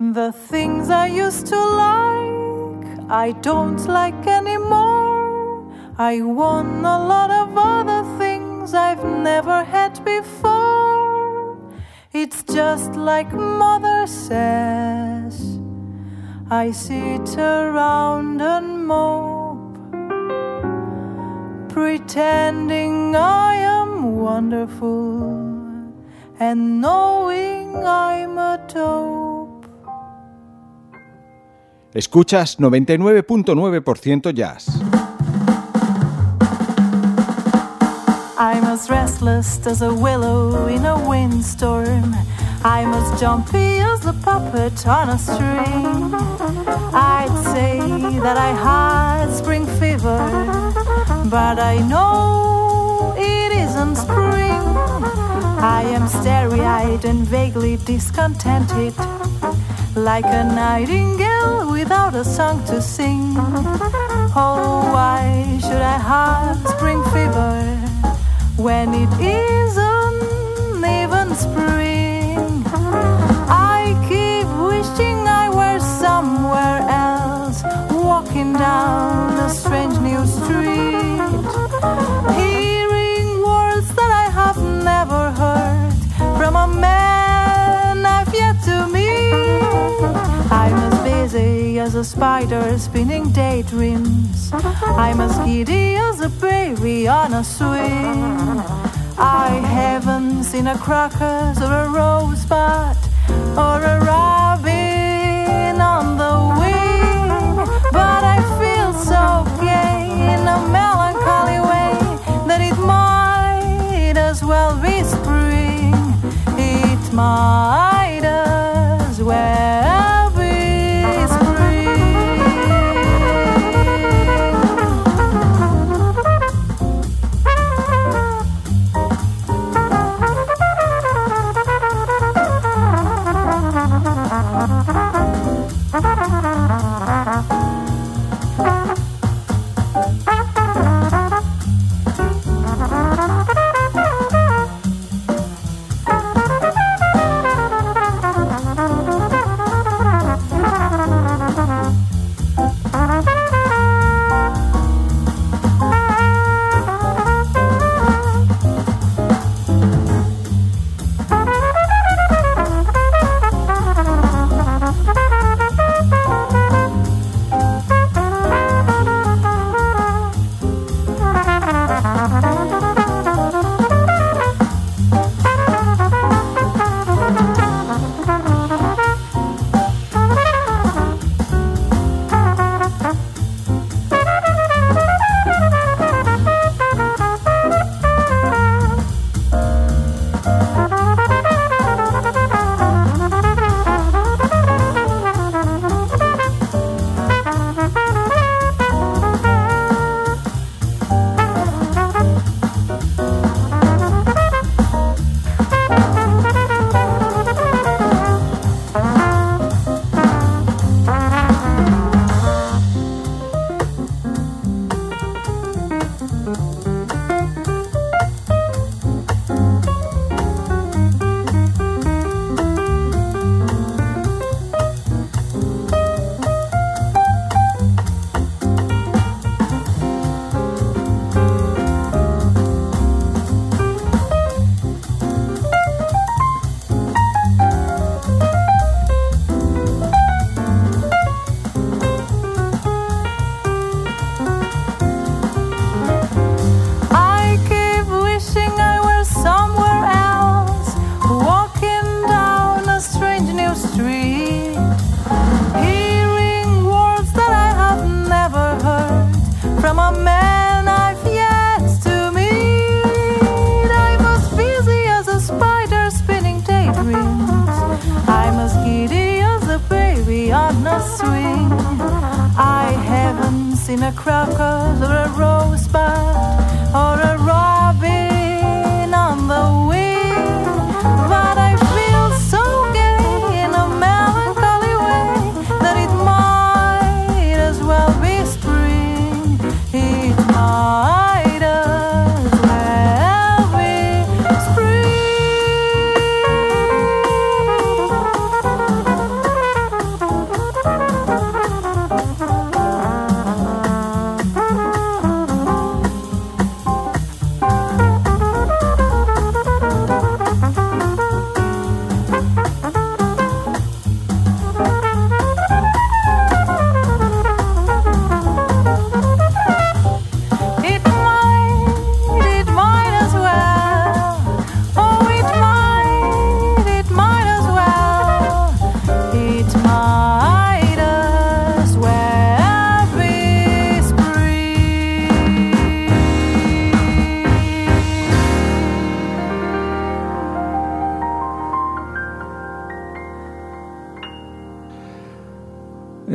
The things I used to like, I don't like anymore. I want a lot of other things I've never had before. It's just like mother says. I sit around and mope, pretending I am wonderful and knowing I'm a dope. Escuchas 99.9% jazz. I'm as restless as a willow in a windstorm. I'm as jumpy as a puppet on a string. I'd say that I had spring fever, but I know it isn't spring. I am starry eyed and vaguely discontented, like a nightingale without a song to sing. Oh, why should I have spring fever when it isn't even spring? I keep wishing I were somewhere else, walking down a strange new street, a spider spinning daydreams. I'm as giddy as a baby on a swing. I haven't seen a crocus or a rosebud or a robin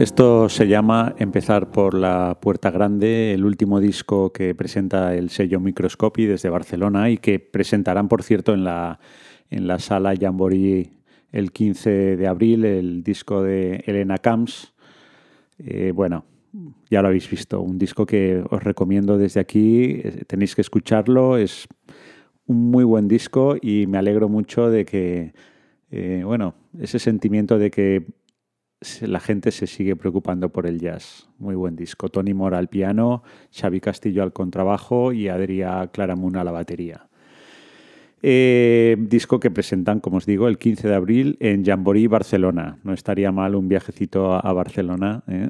Esto se llama Empezar por la Puerta Grande, el último disco que presenta el sello Microscopy desde Barcelona y que presentarán, por cierto, en la, en la sala Jamboree el 15 de abril, el disco de Elena Camps. Eh, bueno, ya lo habéis visto, un disco que os recomiendo desde aquí, eh, tenéis que escucharlo, es un muy buen disco y me alegro mucho de que, eh, bueno, ese sentimiento de que la gente se sigue preocupando por el jazz. Muy buen disco. Tony Mora al piano, Xavi Castillo al contrabajo y Adrià Claramunt a la batería. Eh, disco que presentan, como os digo, el 15 de abril en Jamboree, Barcelona. No estaría mal un viajecito a, Barcelona. ¿eh?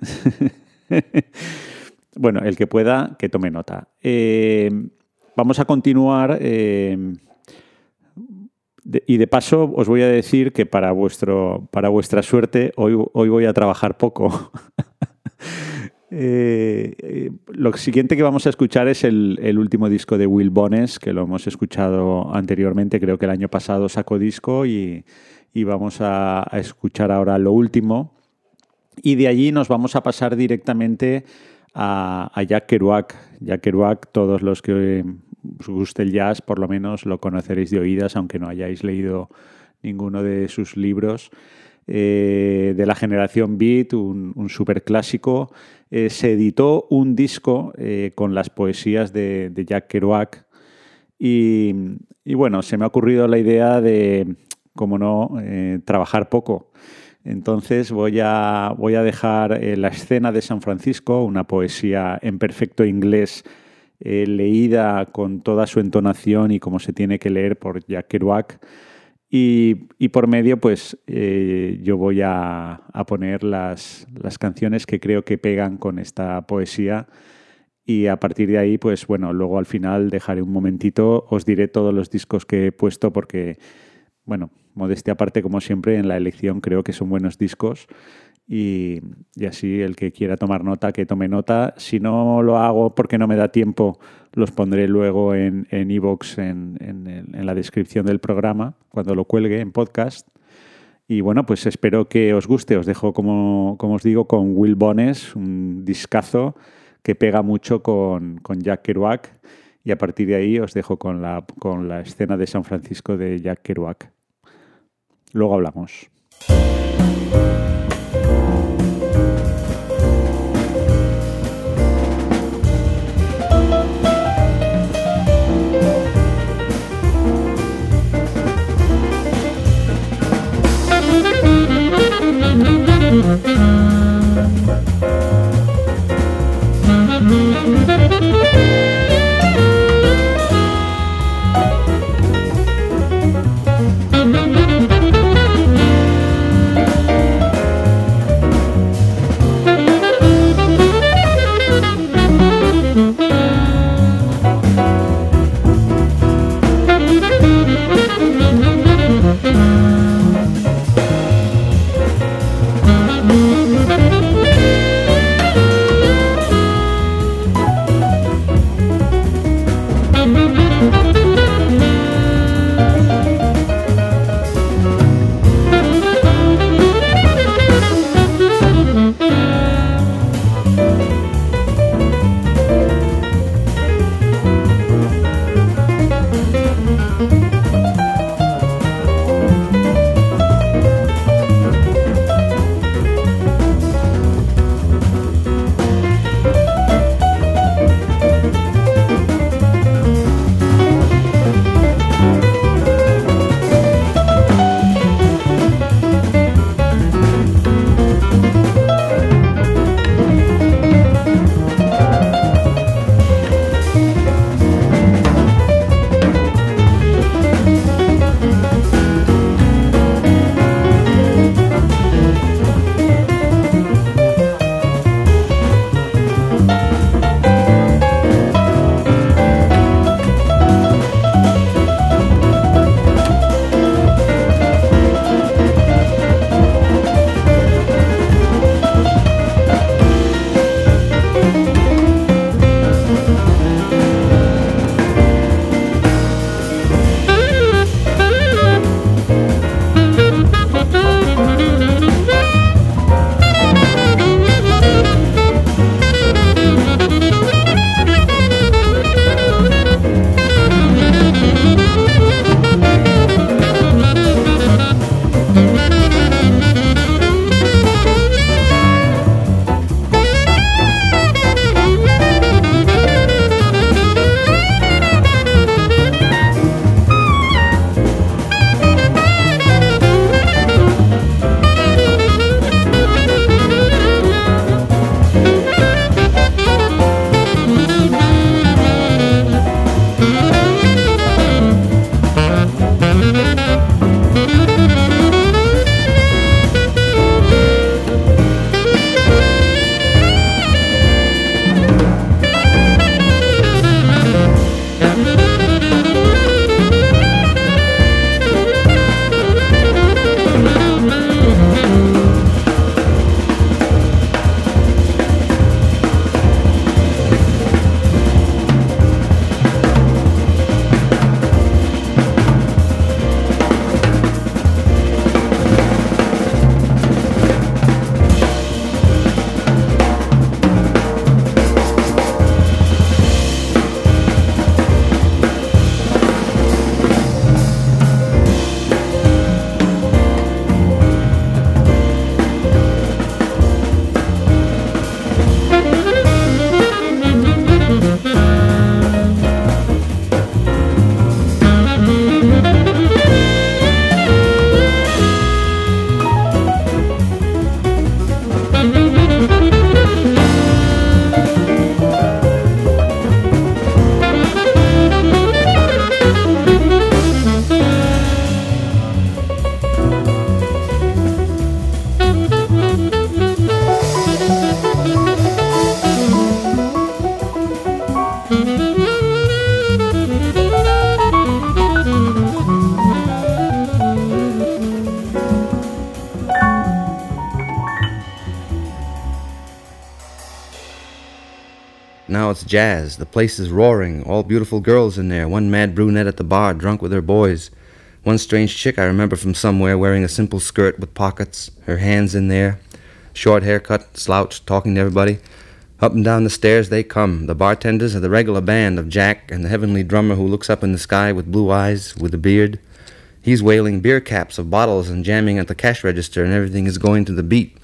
bueno, el que pueda, que tome nota. Eh, vamos a continuar y de paso os voy a decir que para, vuestro, para vuestra suerte hoy, hoy voy a trabajar poco. Eh, eh, lo siguiente que vamos a escuchar es el, último disco de Will Bones, que lo hemos escuchado anteriormente, creo que el año pasado sacó disco y, vamos a, escuchar ahora lo último. Y de allí nos vamos a pasar directamente a, a Jack Kerouac. Jack Kerouac, todos los que os guste el jazz, por lo menos lo conoceréis de oídas, aunque no hayáis leído ninguno de sus libros. Eh, de la generación Beat, un, un superclásico. Eh, se editó un disco eh, con las poesías de, Jack Kerouac y, bueno, se me ha ocurrido la idea de, como no, trabajar poco. Entonces voy a, voy a dejar la escena de San Francisco, una poesía en perfecto inglés eh, leída con toda su entonación y como se tiene que leer por Jack Kerouac. Y, por medio, pues eh, yo voy a, poner las, las, canciones que creo que pegan con esta poesía. Y a partir de ahí, pues bueno, luego al final dejaré un momentito, os diré todos los discos que he puesto porque, bueno, modestia aparte, como siempre, en la elección creo que son buenos discos y, así el que quiera tomar nota, que tome nota. Si no lo hago porque no me da tiempo, los pondré luego en iVoox, en, en, la descripción del programa, cuando lo cuelgue en podcast. Y bueno, pues espero que os guste. Os dejo, como, como os digo, con Will Bones, un discazo que pega mucho con, con Jack Kerouac. Y a partir de ahí os dejo con la, con la escena de San Francisco de Jack Kerouac. Luego hablamos. Mm-hmm. Música jazz. The place is roaring, all beautiful girls in there, one mad brunette at the bar, drunk with her boys. One strange chick I remember from somewhere wearing a simple skirt with pockets, her hands in there, short haircut, slouched, talking to everybody. Up and down the stairs they come. The bartenders are the regular band of Jack and the heavenly drummer who looks up in the sky with blue eyes, with a beard. He's wailing beer caps of bottles and jamming at the cash register, and everything is going to the beat.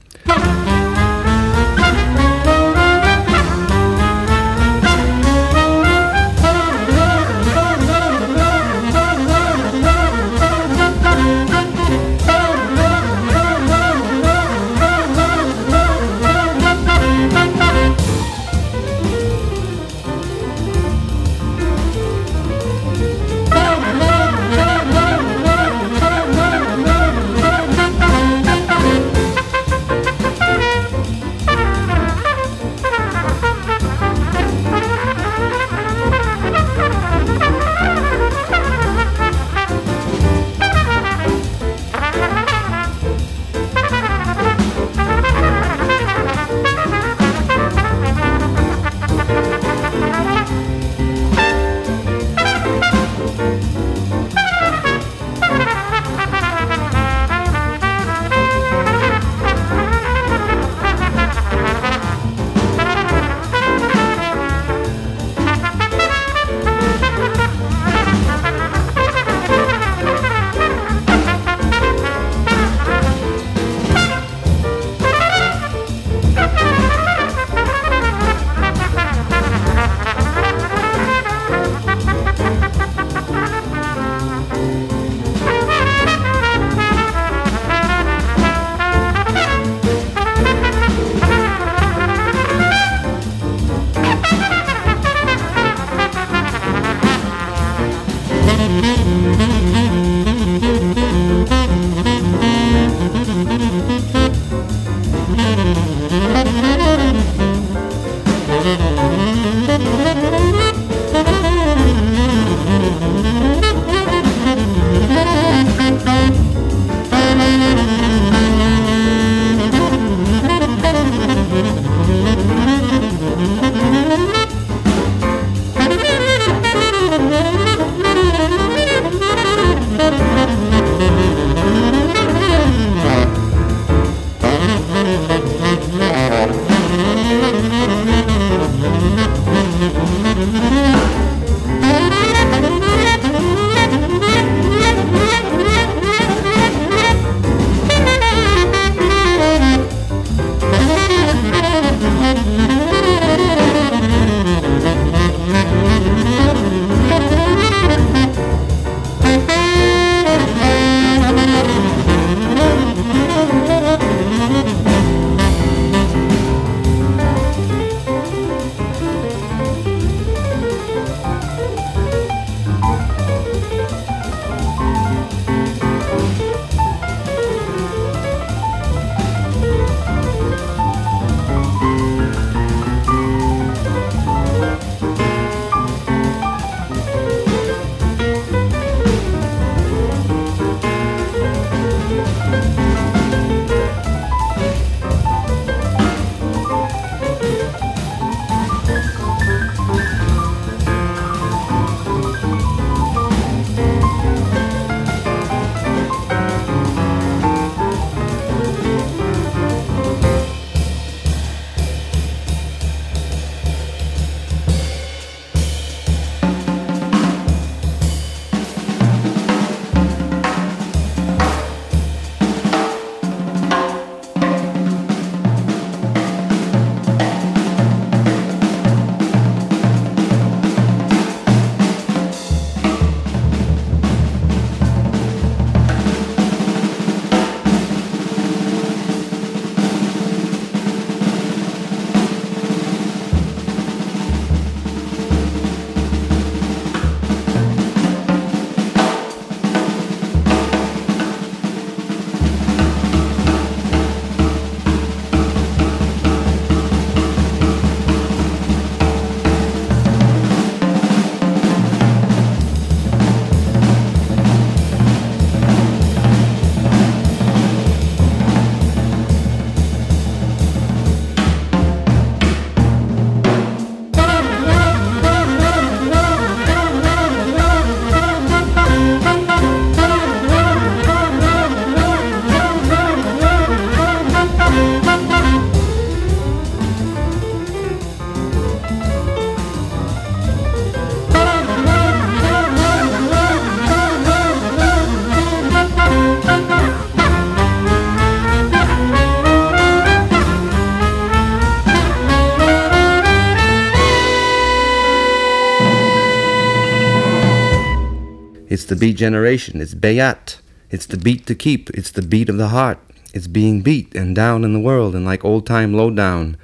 the beat generation. It's Bayat. It's the beat to keep. It's the beat of the heart. It's being beat and down in the world and like old time lowdown.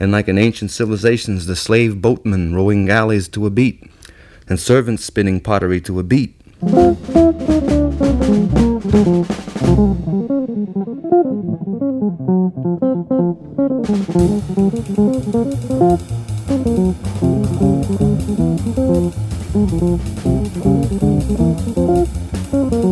And like in ancient civilizations, the slave boatmen rowing galleys to a beat, and servants spinning pottery to a beat.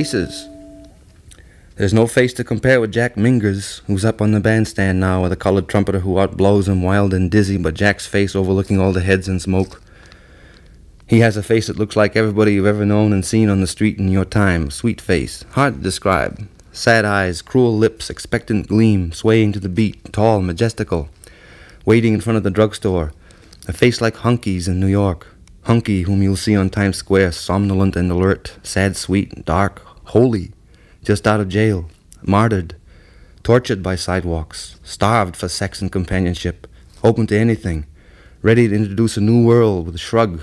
Faces. There's no face to compare with Jack Mingers, who's up on the bandstand now with a colored trumpeter who outblows him wild and dizzy, but Jack's face overlooking all the heads and smoke. He has a face that looks like everybody you've ever known and seen on the street in your time. Sweet face, hard to describe. Sad eyes, cruel lips, expectant gleam, swaying to the beat, tall, majestical. Waiting in front of the drugstore. A face like Hunky's in New York. Hunky, whom you'll see on Times Square, somnolent and alert, sad, sweet, dark, holy just out of jail, martyred, tortured by sidewalks, starved for sex and companionship, open to anything, ready to introduce a new world with a shrug.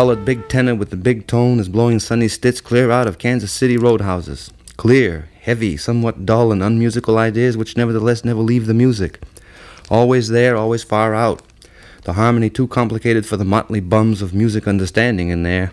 Colored big tenor with the big tone is blowing Sonny Stitt clear out of Kansas City roadhouses. Clear, heavy, somewhat dull and unmusical ideas which nevertheless never leave the music. Always there, always far out. The harmony too complicated for the motley bums of music understanding in there.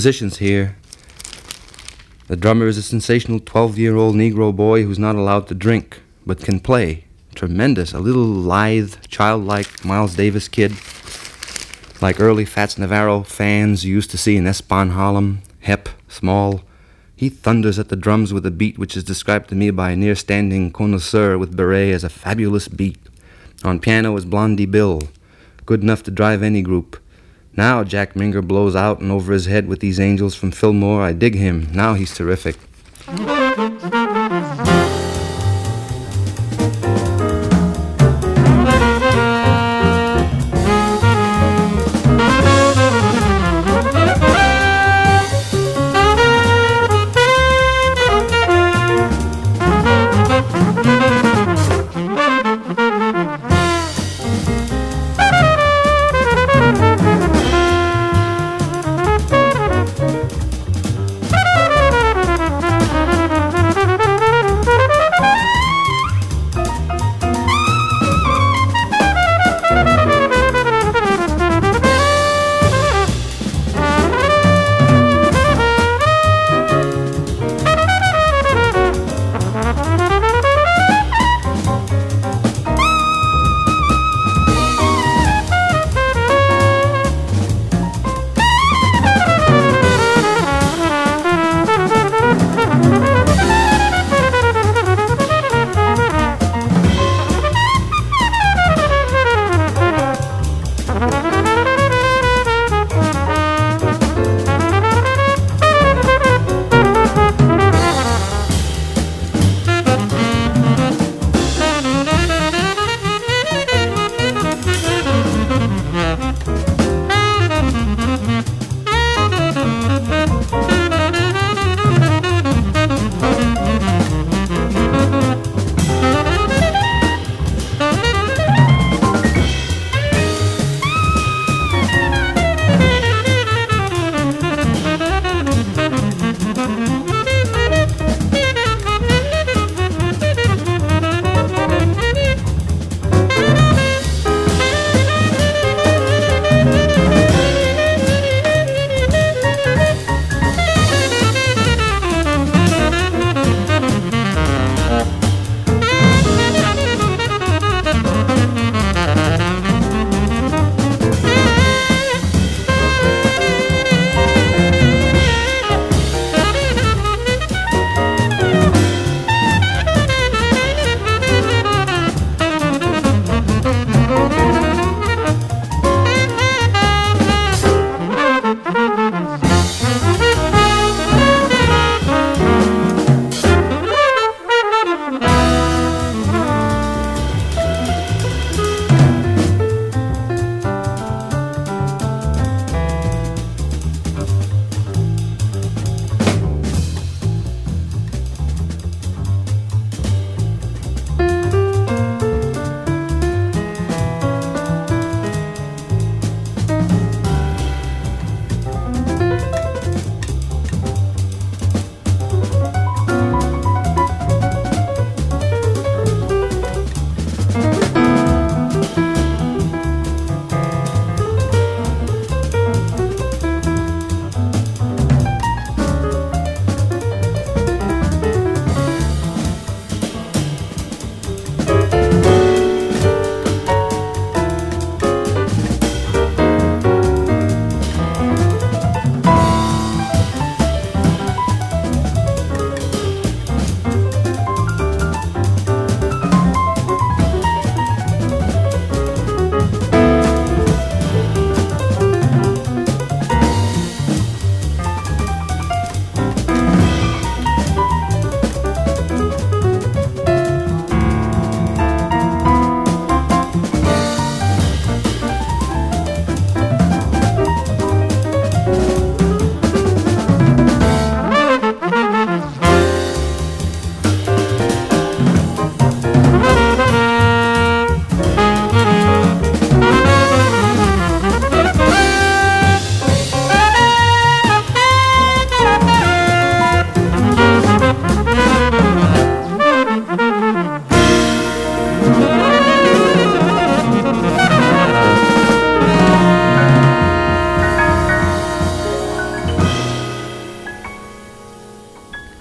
Musicians here. The drummer is a sensational 12 year old Negro boy who's not allowed to drink, but can play. Tremendous. A little lithe, childlike Miles Davis kid. Like early Fats Navarro fans used to see in Espan Harlem, hep, small. He thunders at the drums with a beat which is described to me by a near standing connoisseur with beret as a fabulous beat. On piano is Blondie Bill, good enough to drive any group. Now Jack Minger blows out and over his head with these angels from Fillmore. I dig him. Now he's terrific.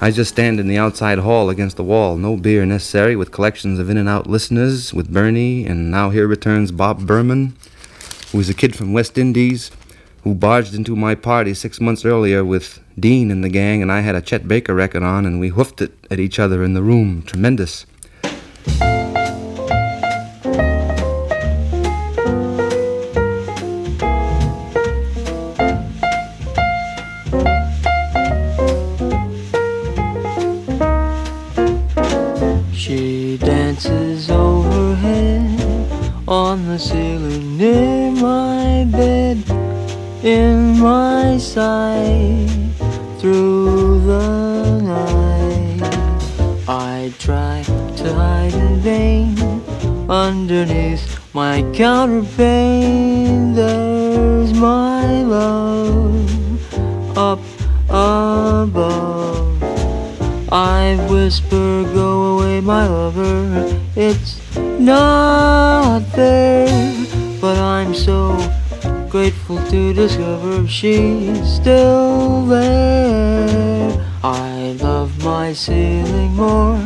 I just stand in the outside hall against the wall, no beer necessary, with collections of in and out listeners, with Bernie, and now here returns Bob Berman, who is a kid from West Indies, who barged into my party six months earlier with Dean and the gang, and I had a Chet Baker record on, and we hoofed it at each other in the room. Tremendous. In my sight through the night. I try to hide in vain underneath my counterpane. There's my love up above. I whisper, go away, my lover. It's not there, but I'm so grateful to discover she's still there. I love my ceiling more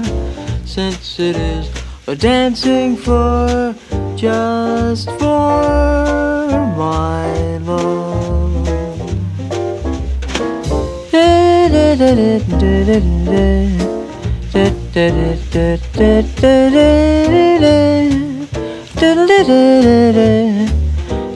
since it is a dancing floor just for my love.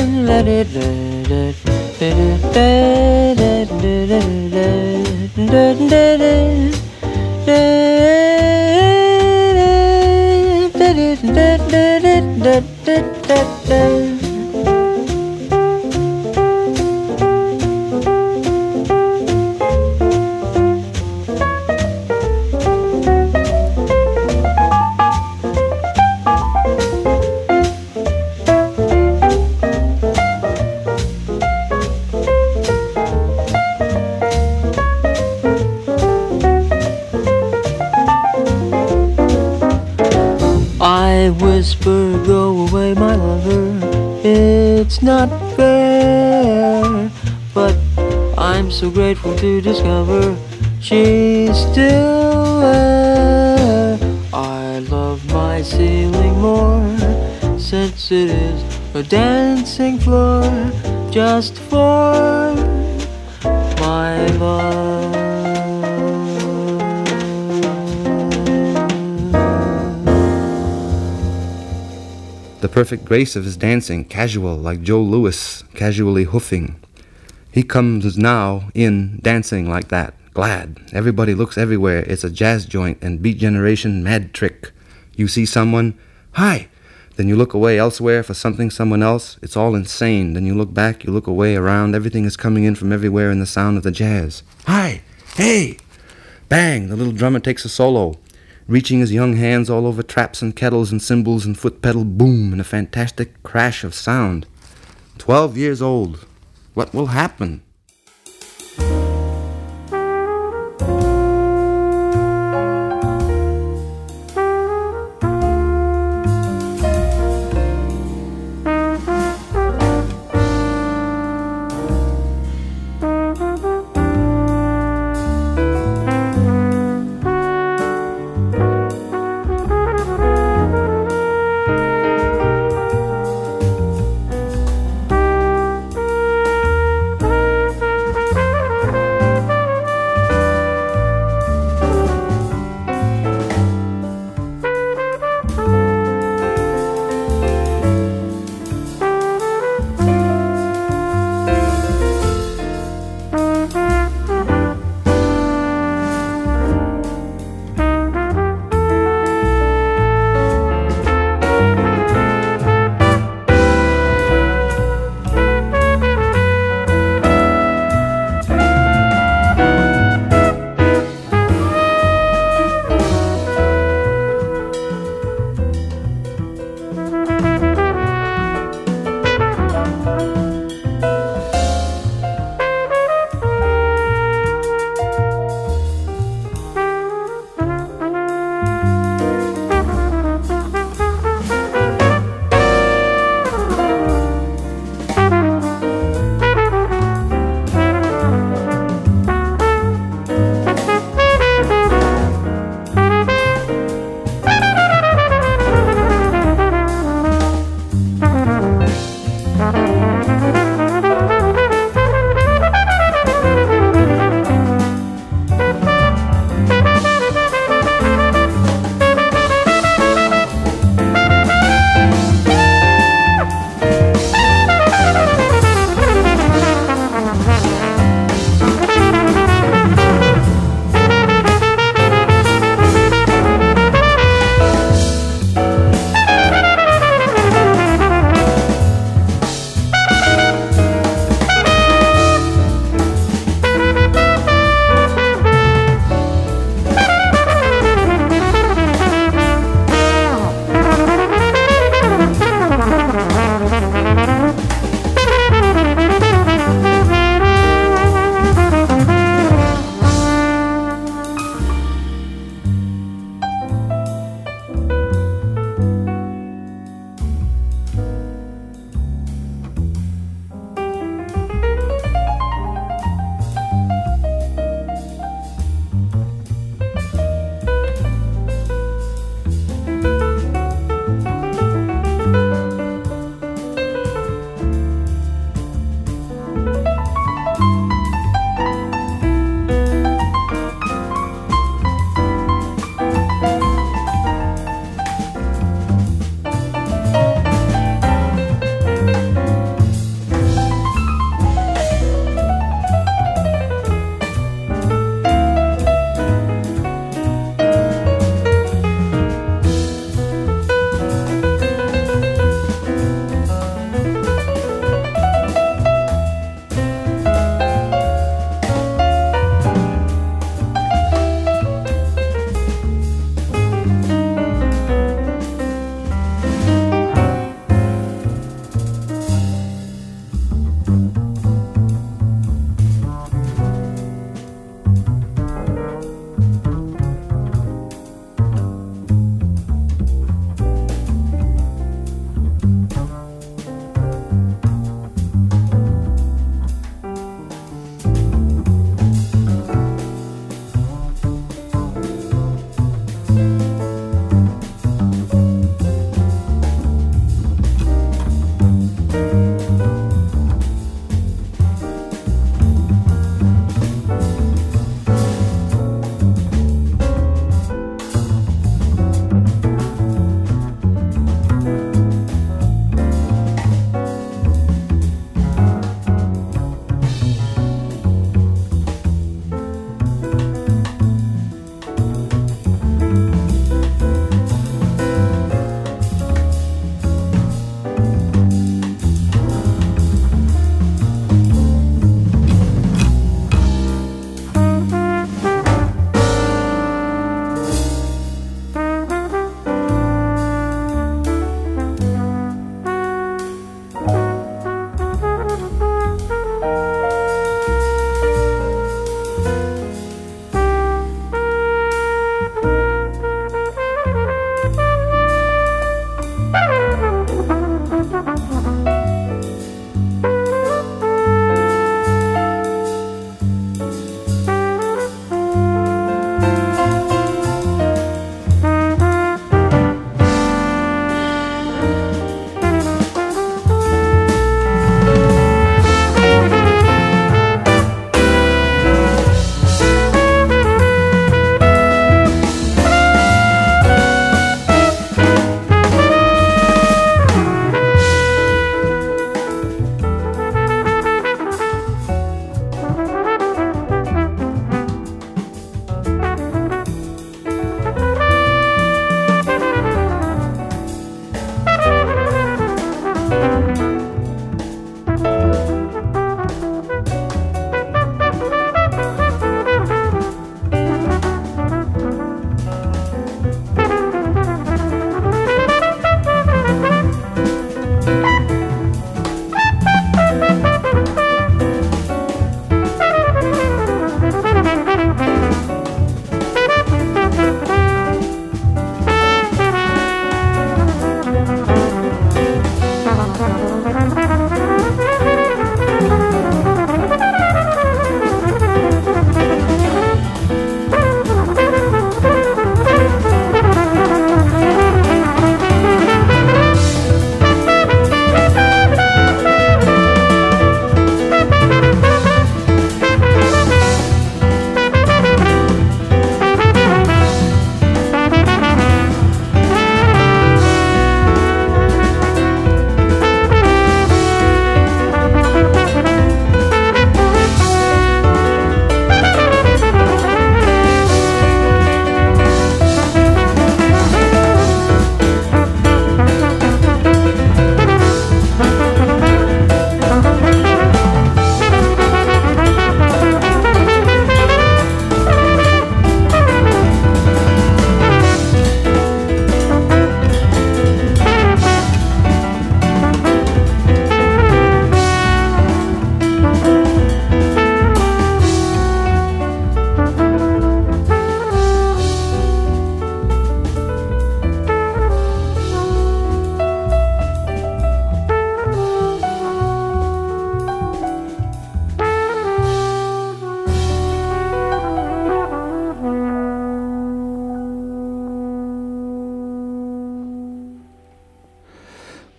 whisper, go away, my lover. It's not fair, but I'm so grateful to discover she's still there. I love my ceiling more since it is a dancing floor just for my love. The perfect grace of his dancing, casual, like Joe Louis, casually hoofing. He comes now in dancing like that, glad. Everybody looks everywhere. It's a jazz joint and beat generation mad trick. You see someone, hi! Then you look away elsewhere for something, someone else. It's all insane. Then you look back, you look away around. Everything is coming in from everywhere in the sound of the jazz. Hi! Hey! Bang! The little drummer takes a solo reaching his young hands all over traps and kettles and cymbals and foot pedal boom and a fantastic crash of sound. Twelve years old. What will happen?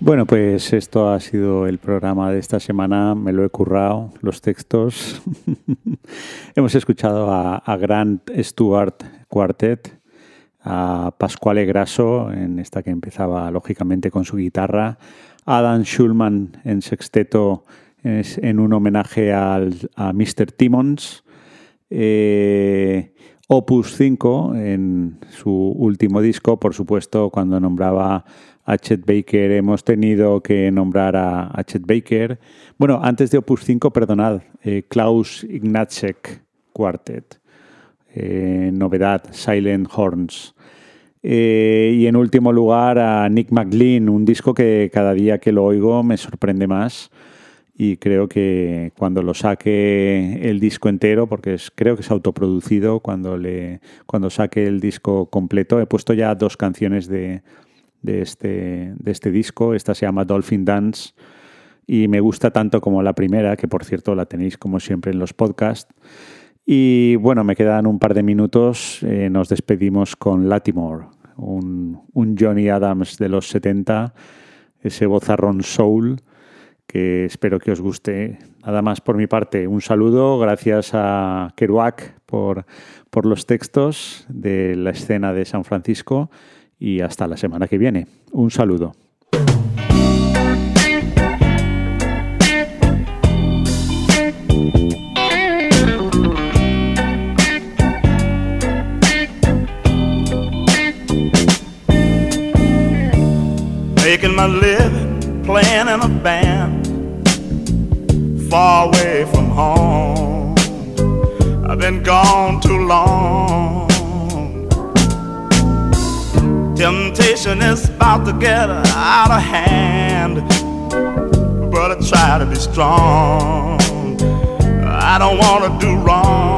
Bueno, pues esto ha sido el programa de esta semana. Me lo he currado, los textos. Hemos escuchado a, Grant Stewart Quartet, a Pascuale Grasso, en esta que empezaba lógicamente con su guitarra, Adam Schulman en sexteto en un homenaje al, a Mr. Timmons, eh, Opus 5 en su último disco, por supuesto, cuando nombraba a Chet Baker hemos tenido que nombrar a, Chet Baker. Bueno, antes de Opus 5, perdonad, eh, Klaus Ignacek Quartet. Eh, novedad, Silent Horns. Eh, y en último lugar a Nick McLean, un disco que cada día que lo oigo me sorprende más y creo que cuando lo saque el disco entero, porque es, creo que es autoproducido, cuando, le, cuando saque el disco completo, he puesto ya dos canciones de, de, este, de este disco, esta se llama Dolphin Dance y me gusta tanto como la primera, que por cierto la tenéis como siempre en los podcasts. Y bueno, me quedan un par de minutos. Eh, nos despedimos con Latimore, un, un, Johnny Adams de los 70, ese bozarrón soul que espero que os guste. Nada más por mi parte, un saludo, gracias a Kerouac por, por los textos de la escena de San Francisco y hasta la semana que viene. Un saludo. making my living playing in a band far away from home. I've been gone too long. Temptation is about to get out of hand, but I try to be strong. I don't want to do wrong.